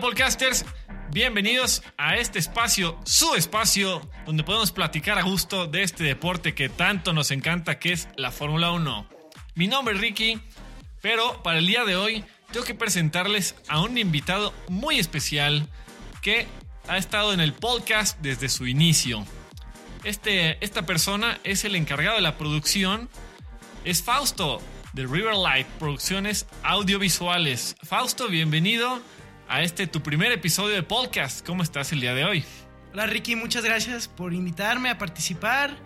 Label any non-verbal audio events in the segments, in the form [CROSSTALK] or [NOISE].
Podcasters. Bienvenidos a este espacio, su espacio, donde podemos platicar a gusto de este deporte que tanto nos encanta, que es la Fórmula 1. Mi nombre es Ricky, pero para el día de hoy tengo que presentarles a un invitado muy especial que ha estado en el podcast desde su inicio. Este, esta persona es el encargado de la producción, es Fausto de Riverlight Producciones Audiovisuales. Fausto, bienvenido a este tu primer episodio de podcast. ¿Cómo estás el día de hoy? Hola Ricky, muchas gracias por invitarme a participar.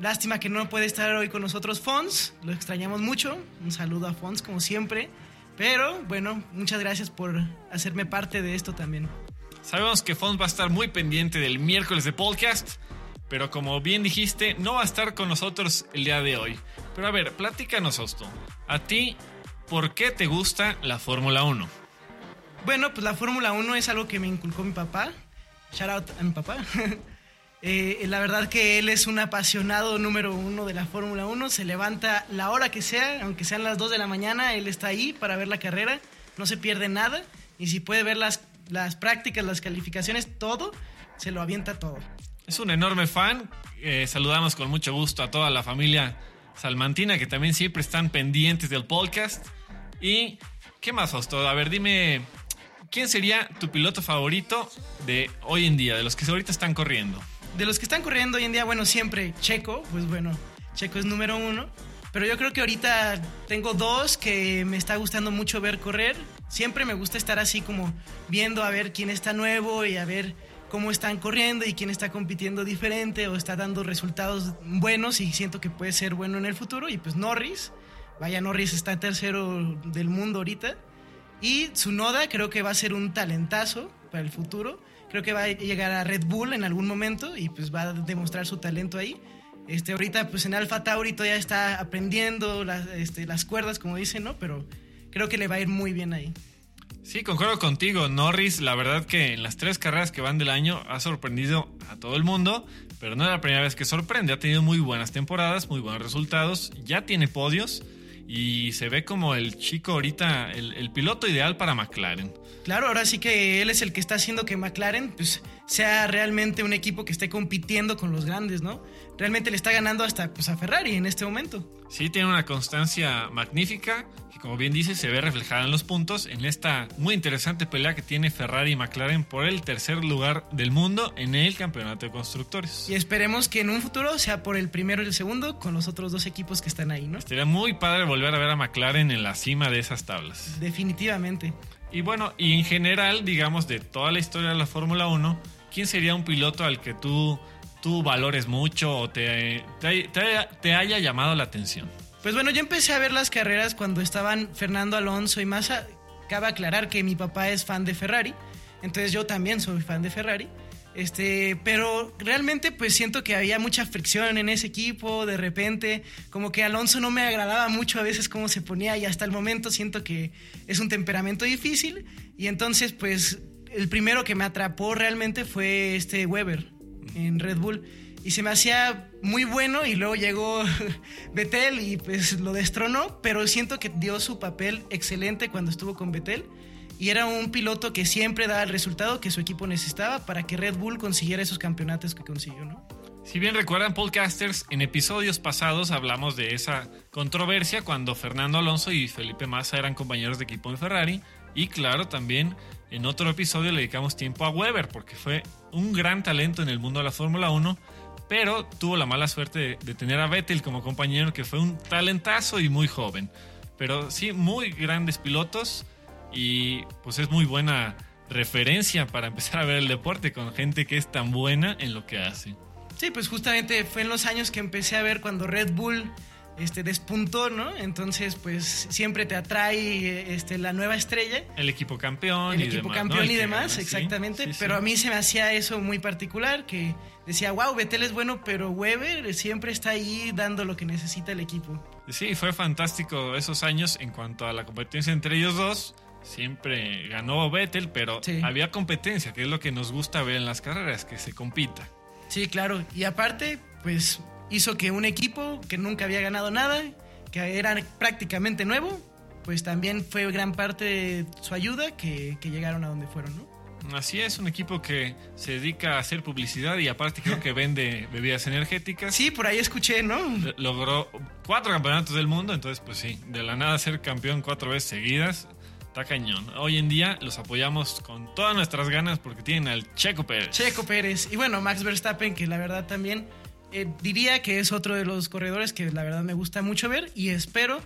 Lástima que no puede estar hoy con nosotros Fons, lo extrañamos mucho. Un saludo a Fons como siempre. Pero bueno, muchas gracias por hacerme parte de esto también. Sabemos que Fons va a estar muy pendiente del miércoles de podcast, pero como bien dijiste, no va a estar con nosotros el día de hoy. Pero a ver, platícanos esto. A ti, ¿por qué te gusta la Fórmula 1? Bueno, pues la Fórmula 1 es algo que me inculcó mi papá. Shout out a mi papá. [LAUGHS] eh, la verdad que él es un apasionado número uno de la Fórmula 1. Se levanta la hora que sea, aunque sean las 2 de la mañana, él está ahí para ver la carrera. No se pierde nada. Y si puede ver las, las prácticas, las calificaciones, todo, se lo avienta todo. Es un enorme fan. Eh, saludamos con mucho gusto a toda la familia salmantina que también siempre están pendientes del podcast. ¿Y qué más, Fausto? A ver, dime, ¿quién sería tu piloto favorito de hoy en día, de los que ahorita están corriendo? De los que están corriendo hoy en día, bueno, siempre Checo, pues bueno, Checo es número uno. Pero yo creo que ahorita tengo dos que me está gustando mucho ver correr. Siempre me gusta estar así como viendo a ver quién está nuevo y a ver cómo están corriendo y quién está compitiendo diferente o está dando resultados buenos y siento que puede ser bueno en el futuro. Y pues Norris, vaya Norris está tercero del mundo ahorita. Y Tsunoda creo que va a ser un talentazo para el futuro. Creo que va a llegar a Red Bull en algún momento y pues va a demostrar su talento ahí. Este, ahorita pues en Alfa Tauri todavía está aprendiendo las, este, las cuerdas, como dicen, ¿no? Pero creo que le va a ir muy bien ahí. Sí, concuerdo contigo. Norris, la verdad que en las tres carreras que van del año ha sorprendido a todo el mundo, pero no es la primera vez que sorprende. Ha tenido muy buenas temporadas, muy buenos resultados, ya tiene podios y se ve como el chico ahorita, el, el, piloto ideal para McLaren. Claro, ahora sí que él es el que está haciendo que McLaren pues, sea realmente un equipo que esté compitiendo con los grandes, ¿no? Realmente le está ganando hasta pues, a Ferrari en este momento. Sí, tiene una constancia magnífica que como bien dice se ve reflejada en los puntos en esta muy interesante pelea que tiene Ferrari y McLaren por el tercer lugar del mundo en el campeonato de constructores. Y esperemos que en un futuro sea por el primero y el segundo con los otros dos equipos que están ahí, ¿no? Estaría muy padre volver a ver a McLaren en la cima de esas tablas. Definitivamente. Y bueno, y en general, digamos, de toda la historia de la Fórmula 1, ¿quién sería un piloto al que tú, tú valores mucho o te, te, te, haya llamado la atención? Pues bueno, yo empecé a ver las carreras cuando estaban Fernando Alonso y Massa. Cabe aclarar que mi papá es fan de Ferrari, entonces yo también soy fan de Ferrari. Este, pero realmente pues siento que había mucha fricción en ese equipo, de repente como que Alonso no me agradaba mucho a veces cómo se ponía y hasta el momento siento que es un temperamento difícil y entonces pues el primero que me atrapó realmente fue este Weber en Red Bull y se me hacía muy bueno y luego llegó [LAUGHS] Betel y pues lo destronó, pero siento que dio su papel excelente cuando estuvo con Betel y era un piloto que siempre daba el resultado que su equipo necesitaba para que Red Bull consiguiera esos campeonatos que consiguió, ¿no? Si bien recuerdan, podcasters, en episodios pasados hablamos de esa controversia cuando Fernando Alonso y Felipe Massa eran compañeros de equipo en Ferrari. Y claro, también en otro episodio le dedicamos tiempo a Weber, porque fue un gran talento en el mundo de la Fórmula 1, pero tuvo la mala suerte de, de, tener a Vettel como compañero, que fue un talentazo y muy joven. Pero sí, muy grandes pilotos y pues es muy buena referencia para empezar a ver el deporte con gente que es tan buena en lo que hace. Sí, pues justamente fue en los años que empecé a ver cuando Red Bull este, despuntó, ¿no? Entonces, pues siempre te atrae este, la nueva estrella. El equipo campeón. El y equipo demás, campeón ¿no? y demás, exactamente. sí, sí, pero a mí se me hacía eso muy particular, que decía, wow, Vettel es bueno, pero Weber siempre está ahí dando lo que necesita el equipo. Sí, fue fantástico esos años en cuanto a la competencia entre ellos dos. Siempre ganó Vettel, pero había competencia, que es lo que nos gusta ver en las carreras, que se compita. Sí, claro. Y aparte, pues hizo que un equipo que nunca había ganado nada, que era prácticamente nuevo, pues también fue gran parte de su ayuda que, que llegaron a donde fueron, ¿no? Así es, un equipo que se dedica a hacer publicidad y aparte creo que vende bebidas energéticas. Sí, por ahí escuché, ¿no? Logró cuatro campeonatos del mundo, entonces pues sí, de la nada ser campeón cuatro veces seguidas, está cañón. Hoy en día los apoyamos con todas nuestras ganas porque tienen al Checo Pérez. Checo Pérez. Y bueno, Max Verstappen, que la verdad también eh, diría que es otro de los corredores que la verdad me gusta mucho ver y espero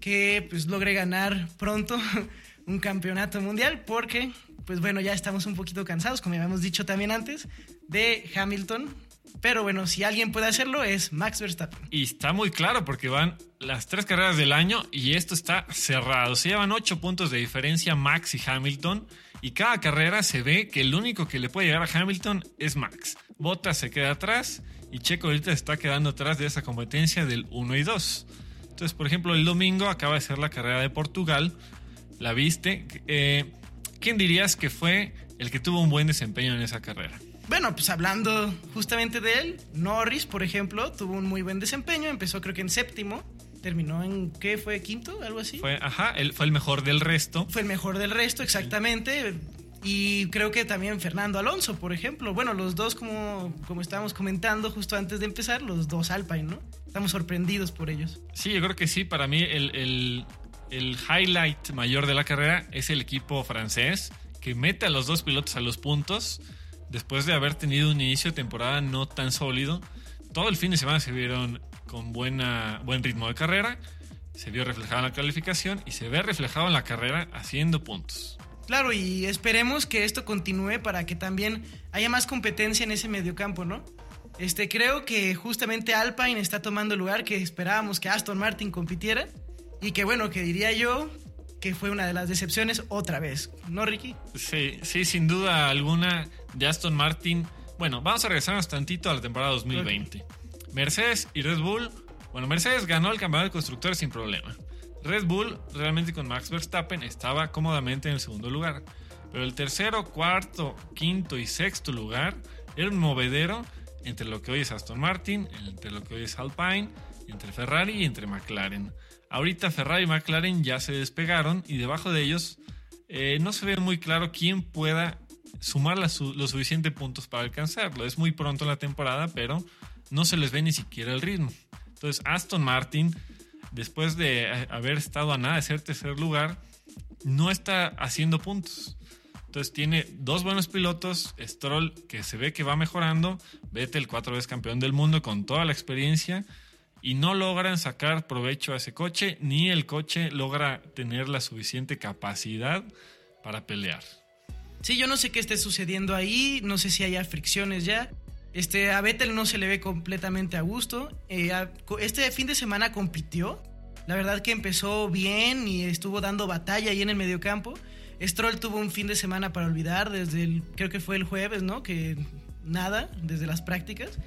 que pues logre ganar pronto [LAUGHS] un campeonato mundial porque pues bueno, ya estamos un poquito cansados, como habíamos dicho también antes, de Hamilton. Pero bueno, si alguien puede hacerlo es Max Verstappen. Y está muy claro porque van las tres carreras del año y esto está cerrado. Se llevan ocho puntos de diferencia Max y Hamilton. Y cada carrera se ve que el único que le puede llegar a Hamilton es Max. Bottas se queda atrás y Checo ahorita está quedando atrás de esa competencia del 1 y 2. Entonces, por ejemplo, el domingo acaba de ser la carrera de Portugal. ¿La viste? Eh, ¿Quién dirías que fue el que tuvo un buen desempeño en esa carrera? Bueno, pues hablando justamente de él, Norris, por ejemplo, tuvo un muy buen desempeño, empezó creo que en séptimo, terminó en, ¿qué fue? ¿Quinto? ¿Algo así? Fue, ajá, él fue el mejor del resto. Fue el mejor del resto, exactamente. Y creo que también Fernando Alonso, por ejemplo. Bueno, los dos, como, como estábamos comentando justo antes de empezar, los dos Alpine, ¿no? Estamos sorprendidos por ellos. Sí, yo creo que sí. Para mí el, el, el highlight mayor de la carrera es el equipo francés que mete a los dos pilotos a los puntos después de haber tenido un inicio de temporada no tan sólido. Todo el fin de semana se vieron con buena, buen ritmo de carrera, se vio reflejado en la calificación y se ve reflejado en la carrera haciendo puntos. Claro, y esperemos que esto continúe para que también haya más competencia en ese mediocampo, ¿no? Este, creo que justamente Alpine está tomando el lugar que esperábamos que Aston Martin compitiera y que bueno, que diría yo que fue una de las decepciones otra vez, ¿no, Ricky? Sí, sí, sin duda alguna de Aston Martin. Bueno, vamos a regresarnos tantito a la temporada 2020. Mercedes y Red Bull. Bueno, Mercedes ganó el campeonato de constructores sin problema. Red Bull, realmente con Max Verstappen, estaba cómodamente en el segundo lugar. Pero el tercero, cuarto, quinto y sexto lugar era un movedero entre lo que hoy es Aston Martin, entre lo que hoy es Alpine, entre Ferrari y entre McLaren. Ahorita Ferrari y McLaren ya se despegaron y debajo de ellos eh, no se ve muy claro quién pueda sumar los su suficientes puntos para alcanzarlo. Es muy pronto en la temporada, pero no se les ve ni siquiera el ritmo. Entonces Aston Martin, después de haber estado a nada de ser tercer lugar, no está haciendo puntos. Entonces tiene dos buenos pilotos, Stroll que se ve que va mejorando, Vettel cuatro veces campeón del mundo con toda la experiencia y no logran sacar provecho a ese coche, ni el coche logra tener la suficiente capacidad para pelear. Sí, yo no sé qué esté sucediendo ahí, no sé si haya fricciones ya. Este, a Vettel no se le ve completamente a gusto. Eh, este fin de semana compitió. La verdad que empezó bien y estuvo dando batalla ahí en el mediocampo. Stroll tuvo un fin de semana para olvidar desde el, creo que fue el jueves, ¿no? Que nada, desde las prácticas.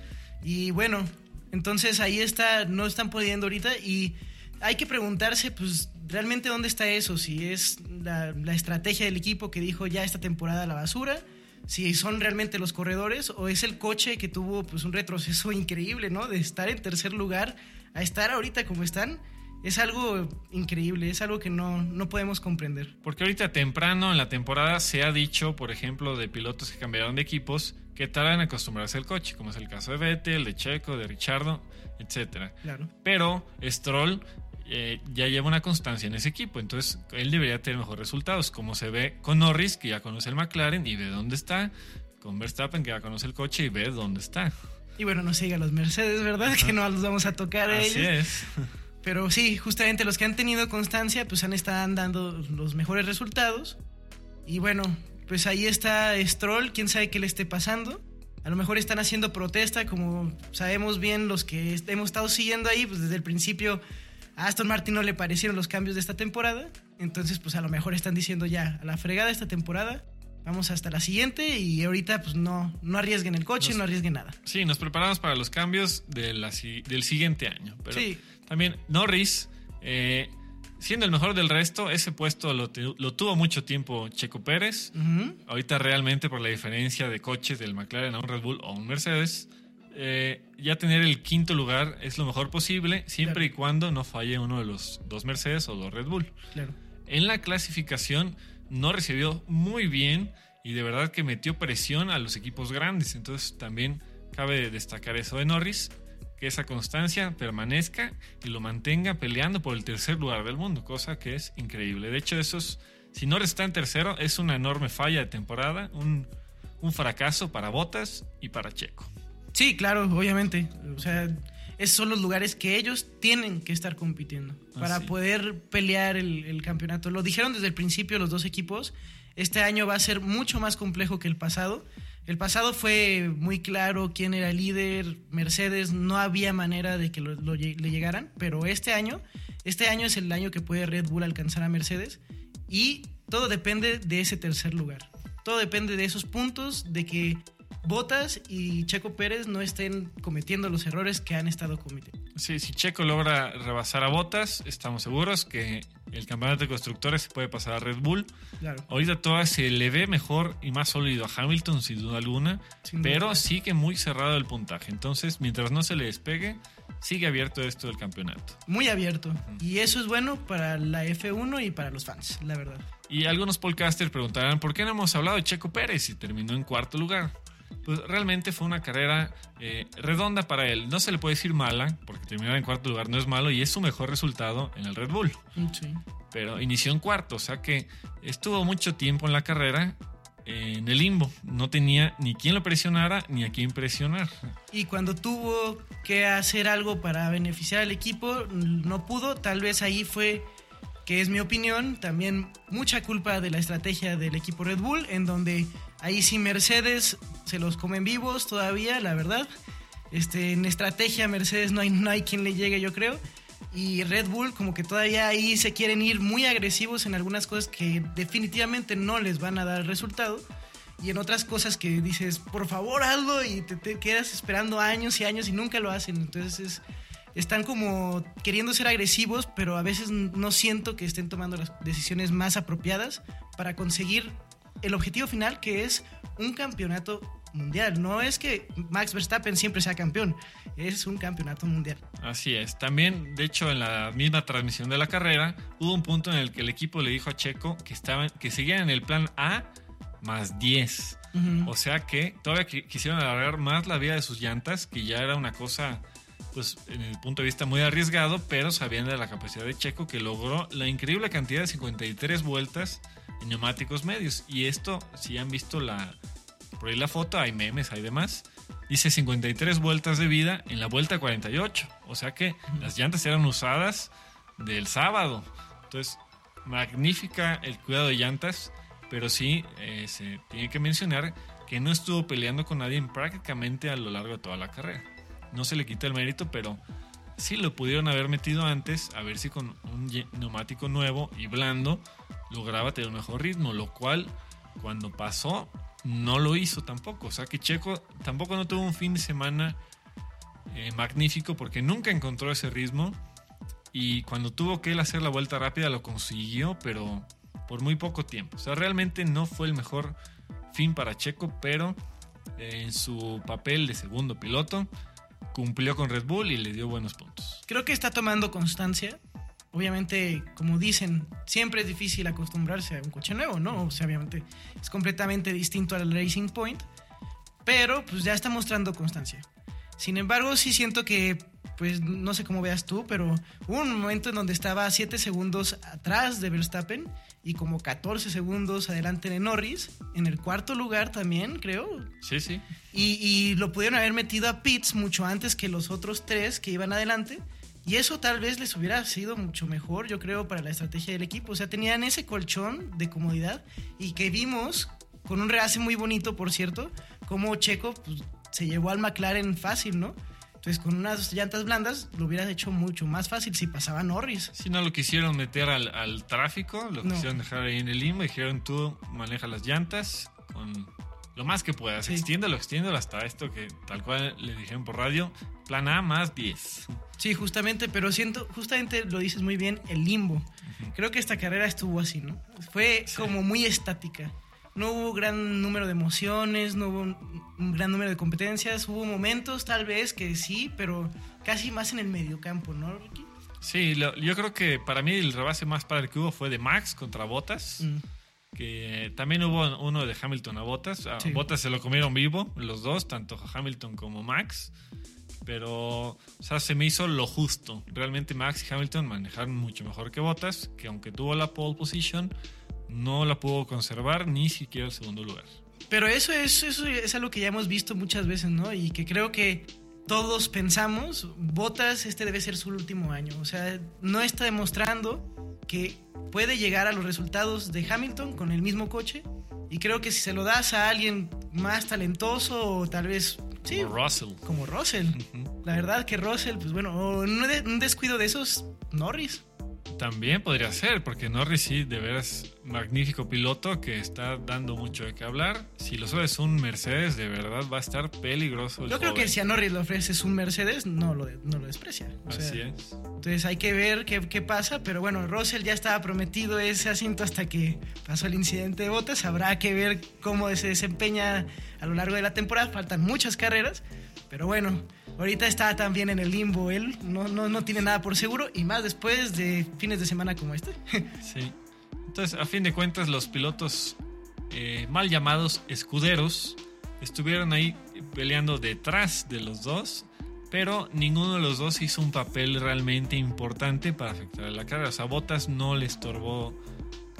Y bueno, entonces ahí está, no están pudiendo ahorita y hay que preguntarse, pues, realmente dónde está eso, si es la, la, estrategia del equipo que dijo ya esta temporada la basura, si son realmente los corredores o es el coche que tuvo pues un retroceso increíble, ¿no? De estar en tercer lugar a estar ahorita como están. Es algo increíble, es algo que no, no podemos comprender. Porque ahorita temprano en la temporada se ha dicho, por ejemplo, de pilotos que cambiaron de equipos, que tardan en acostumbrarse al coche, como es el caso de Vettel, de Checo, de Richardo, etc. Claro. Pero Stroll eh, ya lleva una constancia en ese equipo, entonces él debería tener mejores resultados, como se ve con Norris, que ya conoce el McLaren y ve dónde está, con Verstappen, que ya conoce el coche y ve dónde está. Y bueno, no siga los Mercedes, ¿verdad? Que no los vamos a tocar a Así ellos. es. Pero sí, justamente los que han tenido constancia, pues han estado dando los mejores resultados. Y bueno, pues ahí está Stroll, quién sabe qué le esté pasando. A lo mejor están haciendo protesta, como sabemos bien los que hemos estado siguiendo ahí, pues desde el principio a Aston Martin no le parecieron los cambios de esta temporada. Entonces, pues a lo mejor están diciendo ya, a la fregada esta temporada, vamos hasta la siguiente y ahorita pues no, no arriesguen el coche, Nos- no arriesguen nada. Sí, nos preparamos para los cambios de la del siguiente año. Pero Sí. También Norris, eh, siendo el mejor del resto, ese puesto lo, tu- lo tuvo mucho tiempo Checo Pérez. Ahorita realmente por la diferencia de coches del McLaren a un Red Bull o un Mercedes, eh, ya tener el quinto lugar es lo mejor posible, siempre y cuando no falle uno de los dos Mercedes o dos Red Bull. Claro. En la clasificación no recibió muy bien y de verdad que metió presión a los equipos grandes. Entonces también cabe destacar eso de Norris, que esa constancia permanezca y lo mantenga peleando por el tercer lugar del mundo, cosa que es increíble. De hecho, esos, si Norris está en tercero, es una enorme falla de temporada, un, un fracaso para Botas y para Checo. Sí, claro, obviamente. O sea, esos son los lugares que ellos tienen que estar compitiendo para poder pelear el, el campeonato. Lo dijeron desde el principio los dos equipos. Este año va a ser mucho más complejo que el pasado. El pasado fue muy claro quién era el líder, Mercedes, no había manera de que le llegaran, pero este año, este año es el año que puede Red Bull alcanzar a Mercedes y todo depende de ese tercer lugar. Todo depende de esos puntos, de que Botas y Checo Pérez no estén cometiendo los errores que han estado cometiendo. Sí, si Checo logra rebasar a Botas, estamos seguros que el campeonato de constructores se puede pasar a Red Bull. Claro. Ahorita todavía se le ve mejor y más sólido a Hamilton, sin duda alguna, Sin duda. pero sí que muy cerrado el puntaje. Entonces, mientras no se le despegue, sigue abierto esto del campeonato. Muy abierto. Y eso es bueno para la F1 y para los fans, la verdad. Y algunos podcasters preguntarán por qué no hemos hablado de Checo Pérez y terminó en cuarto lugar. Pues realmente fue una carrera eh, redonda para él. No se le puede decir mala, porque terminar en cuarto lugar no es malo y es su mejor resultado en el Red Bull. Sí. pero inició en cuarto, o sea que estuvo mucho tiempo en la carrera eh, en el limbo. No tenía ni quien lo presionara ni a quién presionar. Y cuando tuvo que hacer algo para beneficiar al equipo, no pudo. Tal vez ahí fue, que es mi opinión, también mucha culpa de la estrategia del equipo Red Bull, en donde ahí sí Mercedes se los comen vivos todavía, la verdad. Este, en estrategia Mercedes no hay, no hay quien le llegue, yo creo. Y Red Bull como que todavía ahí se quieren ir muy agresivos en algunas cosas que definitivamente no les van a dar resultado. Y en otras cosas que dices, por favor hazlo y te, te quedas esperando años y años y nunca lo hacen. Entonces es- están como queriendo ser agresivos, pero a veces no siento que estén tomando las decisiones más apropiadas para conseguir el objetivo final que es un campeonato mundial. No es que Max Verstappen siempre sea campeón, es un campeonato mundial. Así es. También, de hecho, en la misma transmisión de la carrera, hubo un punto en el que el equipo le dijo a Checo que, estaban, que seguían en el plan A más 10. Ujú. O sea que todavía qui- quisieron alargar más la vida de sus llantas, que ya era una cosa, pues, en el punto de vista muy arriesgado, pero sabían de la capacidad de Checo que logró la increíble cantidad de 53 vueltas en neumáticos medios. Y esto, si han visto la, por ahí la foto, hay memes, hay demás. Dice 53 vueltas de vida en la vuelta 48. O sea que las llantas eran usadas del sábado. Entonces, magnífica el cuidado de llantas, pero sí eh, se tiene que mencionar que no estuvo peleando con nadie prácticamente a lo largo de toda la carrera. No se le quita el mérito, pero sí lo pudieron haber metido antes, a ver si con un neumático nuevo y blando lograba tener un mejor ritmo, lo cual cuando pasó no lo hizo tampoco. O sea que Checo tampoco no tuvo un fin de semana eh, magnífico porque nunca encontró ese ritmo y cuando tuvo que él hacer la vuelta rápida lo consiguió, pero por muy poco tiempo. O sea, realmente no fue el mejor fin para Checo, pero eh, en su papel de segundo piloto cumplió con Red Bull y le dio buenos puntos. Creo que está tomando constancia. Obviamente, como dicen, siempre es difícil acostumbrarse a un coche nuevo, ¿no? O sea, obviamente es completamente distinto al Racing Point, pero pues ya está mostrando constancia. Sin embargo, sí siento que, pues no sé cómo veas tú, pero hubo un momento en donde estaba 7 segundos atrás de Verstappen y como 14 segundos adelante de Norris, en el cuarto lugar también, creo, Sí, sí. y, y lo pudieron haber metido a pits mucho antes que los otros tres que iban adelante. Y eso tal vez les hubiera sido mucho mejor, yo creo, para la estrategia del equipo. O sea, tenían ese colchón de comodidad y que vimos con un rehace muy bonito, por cierto, como Checo pues, se llevó al McLaren fácil, ¿no? Entonces, con unas llantas blandas lo hubieras hecho mucho más fácil si pasaba Norris. Si no lo quisieron meter al, al tráfico, lo No. quisieron dejar ahí en el limbo, dijeron tú maneja las llantas con lo más que puedas, Sí. extiéndelo, extiéndelo hasta esto que tal cual le dijeron por radio, plan A más 10. Sí, justamente, pero siento, justamente lo dices muy bien, el limbo. Creo que esta carrera estuvo así, ¿no? Fue Sí. como muy estática. no hubo gran número de emociones, no hubo un, un gran número de competencias, hubo momentos tal vez que sí, pero casi más en el mediocampo, ¿no, Ricky? Sí, lo- yo creo que para mí el rebase más padre que hubo fue de Max contra Bottas. Mm. Que también hubo uno de Hamilton a Bottas. A Sí. Bottas se lo comieron vivo, los dos, tanto Hamilton como Max. Pero, o sea, se me hizo lo justo. Realmente Max y Hamilton manejaron mucho mejor que Bottas, que aunque tuvo la pole position, no la pudo conservar ni siquiera el segundo lugar. Pero eso es, eso es algo que ya hemos visto muchas veces, ¿no? Y que creo que todos pensamos, Botas este debe ser su último año. O sea, no está demostrando que puede llegar a los resultados de Hamilton con el mismo coche. Y creo que si se lo das a alguien más talentoso o tal vez... Sí, Como Russell. como Russell. La verdad que Russell, pues bueno, un descuido de esos, Norris. También podría ser, porque Norris sí, de veras, magnífico piloto que está dando mucho de qué hablar. Si lo subes un Mercedes, de verdad va a estar peligroso. el Yo creo que si a Norris le ofreces un Mercedes, no lo, no lo desprecia. O sea, Así es. Entonces hay que ver qué, qué pasa, pero bueno, Russell ya estaba prometido ese asiento hasta que pasó el incidente de botas. Habrá que ver cómo se desempeña a lo largo de la temporada. Faltan muchas carreras, pero bueno, ahorita está también en el limbo él. No, no, no tiene nada por seguro y más después de fines de semana como este. [LAUGHS] Sí. Entonces, a fin de cuentas, los pilotos eh, mal llamados escuderos estuvieron ahí peleando detrás de los dos, pero ninguno de los dos hizo un papel realmente importante para afectar a la carrera. O sea, Bottas no le estorbó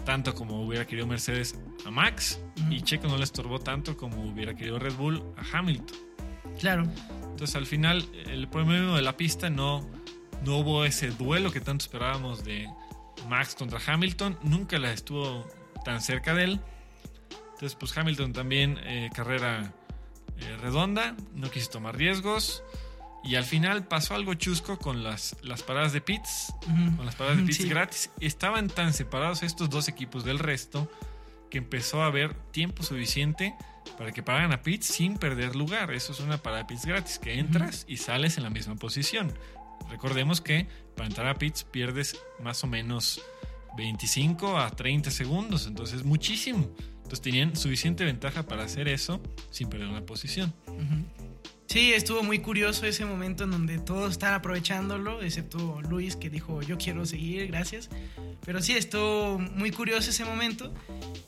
tanto como hubiera querido Mercedes a Max y Checo no le estorbó tanto como hubiera querido Red Bull a Hamilton. claro. Entonces al final el premio de la pista no, no hubo ese duelo que tanto esperábamos de Max contra Hamilton. Nunca la estuvo tan cerca de él. Entonces pues Hamilton también eh, carrera eh, redonda, no quiso tomar riesgos. Y al final pasó algo chusco con las, las paradas de pits, con las paradas de pits Sí. gratis. Estaban tan separados estos dos equipos del resto que empezó a haber tiempo suficiente para que pagaran a pits sin perder lugar. Eso es una parada de pits gratis, que entras y sales en la misma posición. Recordemos que para entrar a pits pierdes más o menos 25 a 30 segundos, entonces es muchísimo. Entonces tenían suficiente ventaja para hacer eso sin perder una posición. Ujú. Sí, estuvo muy curioso ese momento en donde todos están aprovechándolo, excepto Luis que dijo yo quiero seguir, gracias. Pero sí, estuvo muy curioso ese momento.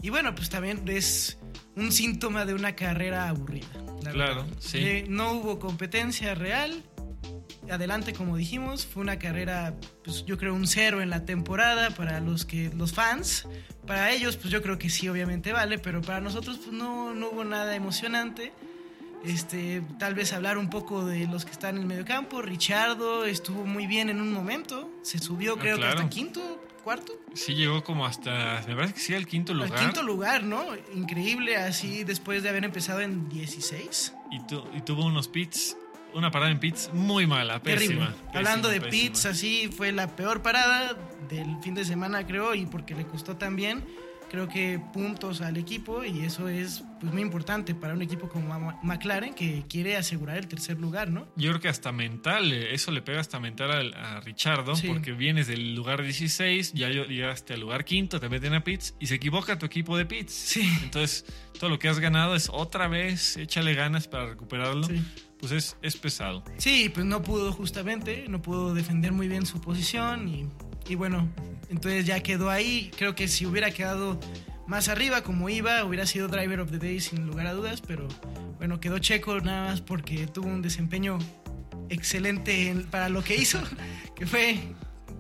Y bueno, pues también es un síntoma de una carrera aburrida. la Claro, verdad. sí. Eh, no hubo competencia real. Adelante, como dijimos, fue una carrera, pues yo creo un cero en la temporada para los que los fans. Para ellos, pues yo creo que sí, obviamente vale, pero para nosotros pues no, no hubo nada emocionante. Este, tal vez hablar un poco de los que están en el mediocampo. Richardo estuvo muy bien en un momento. Se subió, Ah, creo claro. que hasta quinto, cuarto. Sí llegó como hasta, me parece que sí, al quinto lugar. Al quinto lugar, ¿no? Increíble, así después de haber empezado en 16. y, tu- y tuvo unos pits, una parada en pits muy mala, pésima. pésima, Hablando de pésima. pits, así fue la peor parada del fin de semana, creo, y porque le costó también, creo que puntos al equipo, y eso es pues, muy importante para un equipo como McLaren que quiere asegurar el tercer lugar, ¿no? Yo creo que hasta mental, eh, eso le pega hasta mental al- a, Richardo, Sí. porque vienes del lugar 16, ya llegaste al lugar quinto, te meten a pits y se equivoca tu equipo de pits. Sí. Entonces, todo lo que has ganado es otra vez, échale ganas para recuperarlo. Sí. Pues es, es pesado. Sí, pues no pudo justamente, no pudo defender muy bien su posición y, y bueno, entonces ya quedó ahí. Creo que si hubiera quedado más arriba como iba, hubiera sido Driver of the Day sin lugar a dudas, pero bueno, quedó Checo nada más porque tuvo un desempeño excelente en- para lo que hizo, [LAUGHS] que fue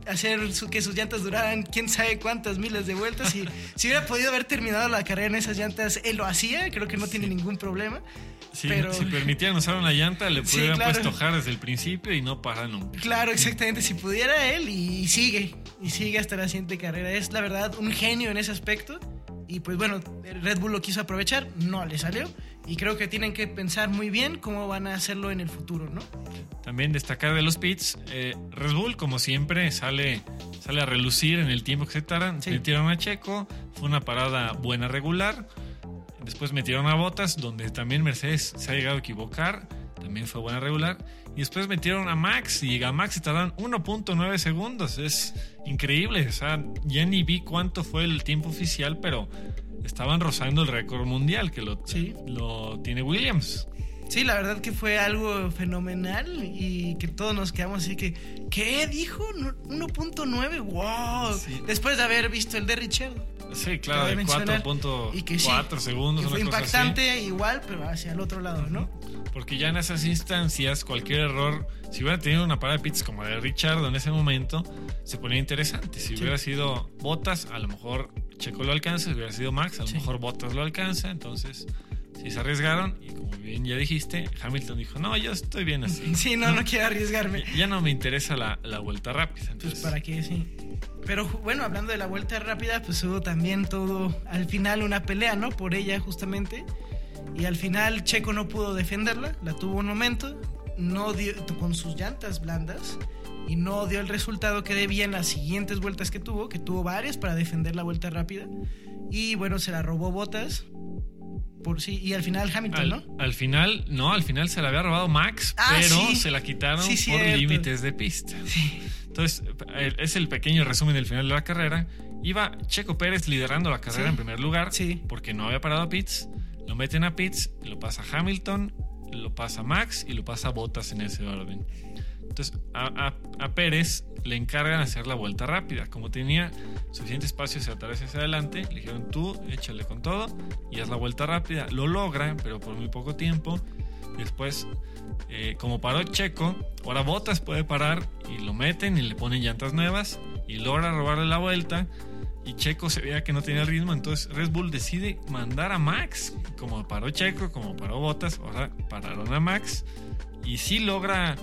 hacer su- que sus llantas duraran quién sabe cuántas miles de vueltas y si hubiera podido haber terminado la carrera en esas llantas, él lo hacía, creo que no tiene ningún problema. Si, Pero- si permitieran usar una llanta, le Sí, hubieran claro. puesto jar desde el principio y no para nunca. Claro, exactamente. Si pudiera él y sigue, y sigue hasta la siguiente carrera. Es la verdad un genio en ese aspecto. Y pues bueno, Red Bull lo quiso aprovechar, no le salió. Y creo que tienen que pensar muy bien cómo van a hacerlo en el futuro, ¿no? También destacar de los pits, eh, Red Bull, como siempre, sale, sale a relucir en el tiempo que se tardan. Sí. Metieron a Checo, fue una parada buena regular. Después metieron a Botas, donde también Mercedes se ha llegado a equivocar, también fue buena regular. Y después metieron a Max, y a Max se tardan 1.9 segundos. Es increíble, o sea, ya ni vi cuánto fue el tiempo oficial, pero estaban rozando el récord mundial que lo, Sí. lo tiene Williams. Sí, la verdad que fue algo fenomenal y que todos nos quedamos así que, ¿qué dijo? No- 1.9, wow. Sí. Después de haber visto el de Richard. Sí, claro, de mencionar, 4.4 y que sí, segundos. Fue así. impactante igual, pero hacia el otro lado, ¿no? Porque ya en esas instancias, cualquier error, si hubiera tenido una parada de pits como la de Richard en ese momento, se ponía interesante. Si Sí. hubiera sido Botas, a lo mejor Checo lo alcanza. Si hubiera sido Max, a lo Sí. mejor Botas lo alcanza. Entonces, si se arriesgaron, y como bien ya dijiste, Hamilton dijo: No, yo estoy bien así. [LAUGHS] Sí, no, no quiero arriesgarme. Ya no me interesa la, la vuelta rápida. Pues Entonces, para qué, sí. Pero bueno, hablando de la vuelta rápida, pues hubo también todo, al final una pelea, ¿no? Por ella justamente. Y al final Checo no pudo defenderla, la tuvo un momento, no dio, con sus llantas blandas, y no dio el resultado que debía en las siguientes vueltas que tuvo, que tuvo varias para defender la vuelta rápida. Y bueno, se la robó Botas. Por sí, y al final Hamilton, al, ¿no? al final, no, al final se la había robado Max, Ah, pero sí. se la quitaron Sí, por límites de pista. Entonces, es el pequeño resumen del final de la carrera. Iba Checo Pérez liderando la carrera en primer lugar Sí. porque no había parado a Pitts. Lo meten a Pitts, lo pasa Hamilton, lo pasa Max y lo pasa Bottas en ese orden. Entonces, a, a- a Pérez le encargan hacer la vuelta rápida. Como tenía suficiente espacio hacia atrás y hacia adelante, le dijeron tú, échale con todo y haz la vuelta rápida. Lo logra, pero por muy poco tiempo. Después, eh, como paró Checo, ahora Bottas puede parar y lo meten y le ponen llantas nuevas y logra robarle la vuelta. Y Checo se veía que no tenía ritmo, entonces Red Bull decide mandar a Max. Como paró Checo, como paró Bottas, ahora pararon a Max. Y sí logra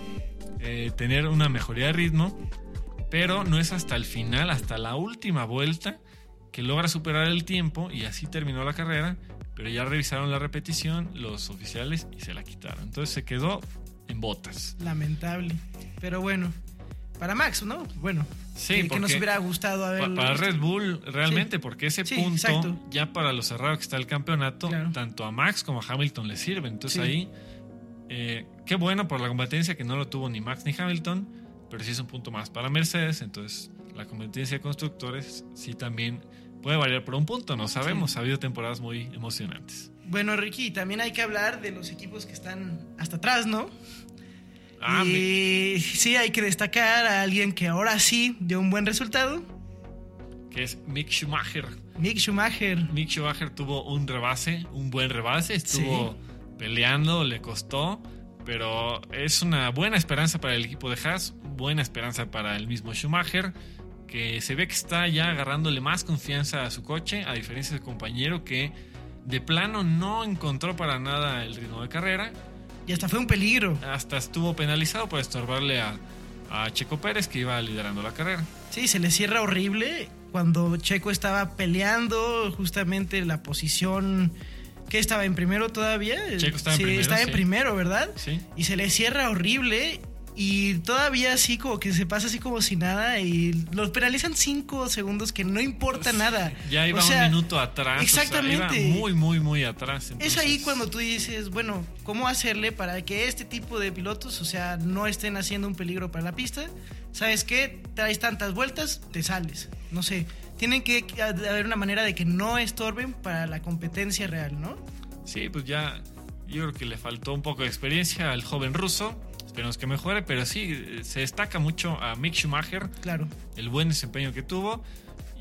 eh, tener una mejoría de ritmo, pero no es hasta el final, hasta la última vuelta, que logra superar el tiempo y así terminó la carrera. Pero ya revisaron la repetición los oficiales y se la quitaron. Entonces se quedó en botas. Lamentable. Pero bueno, para Max, ¿no? Bueno, Sí, que, que nos porque- hubiera gustado haberlo para visto. Red Bull, realmente, Sí. porque ese Sí, punto, exacto. ya para lo cerrado que está el campeonato, Claro. tanto a Max como a Hamilton le sirve. Entonces Sí. ahí, eh, qué bueno por la competencia que no lo tuvo ni Max ni Hamilton, pero sí es un punto más para Mercedes. Entonces la competencia de constructores sí también puede variar por un punto, no sabemos. Ha habido temporadas muy emocionantes. Bueno, Ricky, también hay que hablar de los equipos que están hasta atrás, ¿no? Ah, mi- y sí, hay que destacar a alguien que ahora sí dio un buen resultado, que es Mick Schumacher. Mick Schumacher. Mick Schumacher tuvo un rebase, un buen rebase, estuvo peleando, le costó, pero es una buena esperanza para el equipo de Haas, buena esperanza para el mismo Schumacher, que se ve que está ya agarrándole más confianza a su coche, a diferencia del compañero que de plano no encontró para nada el ritmo de carrera, Y hasta fue un peligro. hasta estuvo penalizado por estorbarle a, a Checo Pérez que iba liderando la carrera. Sí, se le cierra horrible cuando Checo estaba peleando justamente la posición que estaba en primero todavía. Checo estaba en sí, primero, estaba en sí. primero, ¿verdad? Sí. Y se le cierra horrible y todavía así como que se pasa así como si nada y los penalizan cinco segundos que no importa nada. Ya iba O sea, un minuto atrás. o sea, exactamente. iba muy, muy, muy atrás. Es ahí cuando tú dices, bueno, ¿cómo hacerle para que este tipo de pilotos, o sea, no estén haciendo un peligro para la pista? ¿Sabes qué? Traes tantas vueltas, te sales. No sé. Tienen que haber una manera de que no estorben para la competencia real, ¿no? Sí, pues ya yo creo que le faltó un poco de experiencia al joven ruso. Esperemos que mejore, pero sí, eh, se destaca mucho a Mick Schumacher, Claro. el buen desempeño que tuvo.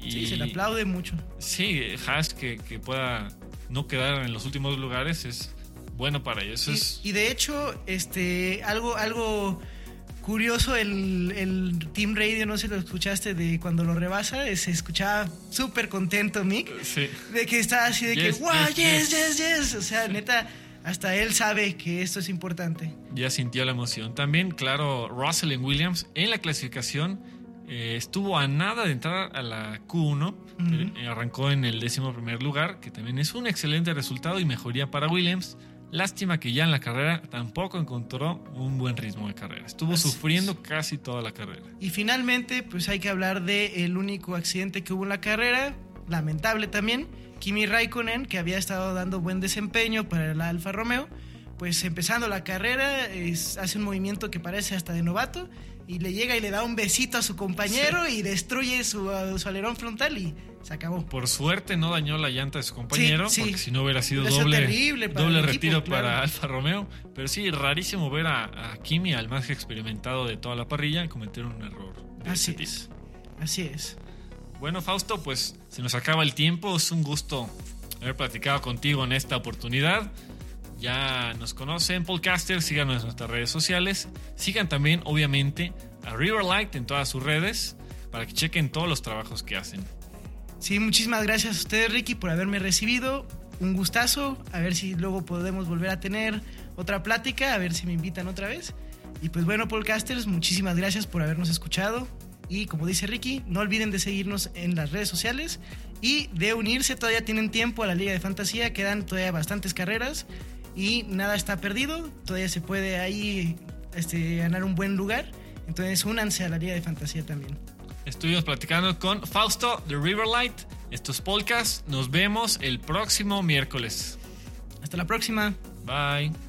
Y Sí, se le aplaude mucho. Sí, Haas que, que pueda no quedar en los últimos lugares es bueno para ellos. Y, Es, y de hecho, este, algo, algo curioso, el, el Team Radio, no sé si lo escuchaste, de cuando lo rebasa, eh, se escuchaba súper contento Mick. sí. De que está así de Yes, que, wow, yes, yes, yes, yes, O sea, neta, hasta él sabe que esto es importante. ya sintió la emoción. También, claro, Russell en Williams en la clasificación eh, estuvo a nada de entrar a la Q1. Ujú. Eh, arrancó en el décimo primer lugar, que también es un excelente resultado y mejoría para Williams. Lástima que ya en la carrera tampoco encontró un buen ritmo de carrera. Estuvo Así sufriendo casi toda la carrera. Y finalmente, pues hay que hablar de el único accidente que hubo en la carrera, lamentable también, Kimi Raikkonen, que había estado dando buen desempeño para la Alfa Romeo, pues empezando la carrera, es- hace un movimiento que parece hasta de novato y le llega y le da un besito a su compañero y destruye su, uh, su alerón frontal y se acabó. Por suerte no dañó la llanta de su compañero, Sí, sí. porque si no hubiera sido doble, terrible para doble equipo, retiro claro. para Alfa Romeo. Pero sí, rarísimo ver a, a Kimi, al más experimentado de toda la parrilla, cometer un error. de Así ese es. Así es. Bueno, Fausto, pues se nos acaba el tiempo. Es un gusto haber platicado contigo en esta oportunidad. Ya nos conocen, Podcasters, síganos en nuestras redes sociales. Sigan también, obviamente, a Riverlight en todas sus redes para que chequen todos los trabajos que hacen. Sí, muchísimas gracias a ustedes, Ricky, por haberme recibido. Un gustazo. A ver si luego podemos volver a tener otra plática, a ver si me invitan otra vez. Y pues bueno, podcasters, muchísimas gracias por habernos escuchado. Y como dice Ricky, no olviden de seguirnos en las redes sociales y de unirse. Todavía tienen tiempo a la Liga de Fantasía, quedan todavía bastantes carreras y nada está perdido. Todavía se puede ahí este, ganar un buen lugar. Entonces únanse a la Liga de Fantasía también. Estuvimos platicando con Fausto de Riverlight. Estos podcasts nos vemos el próximo miércoles. Hasta la próxima. Bye.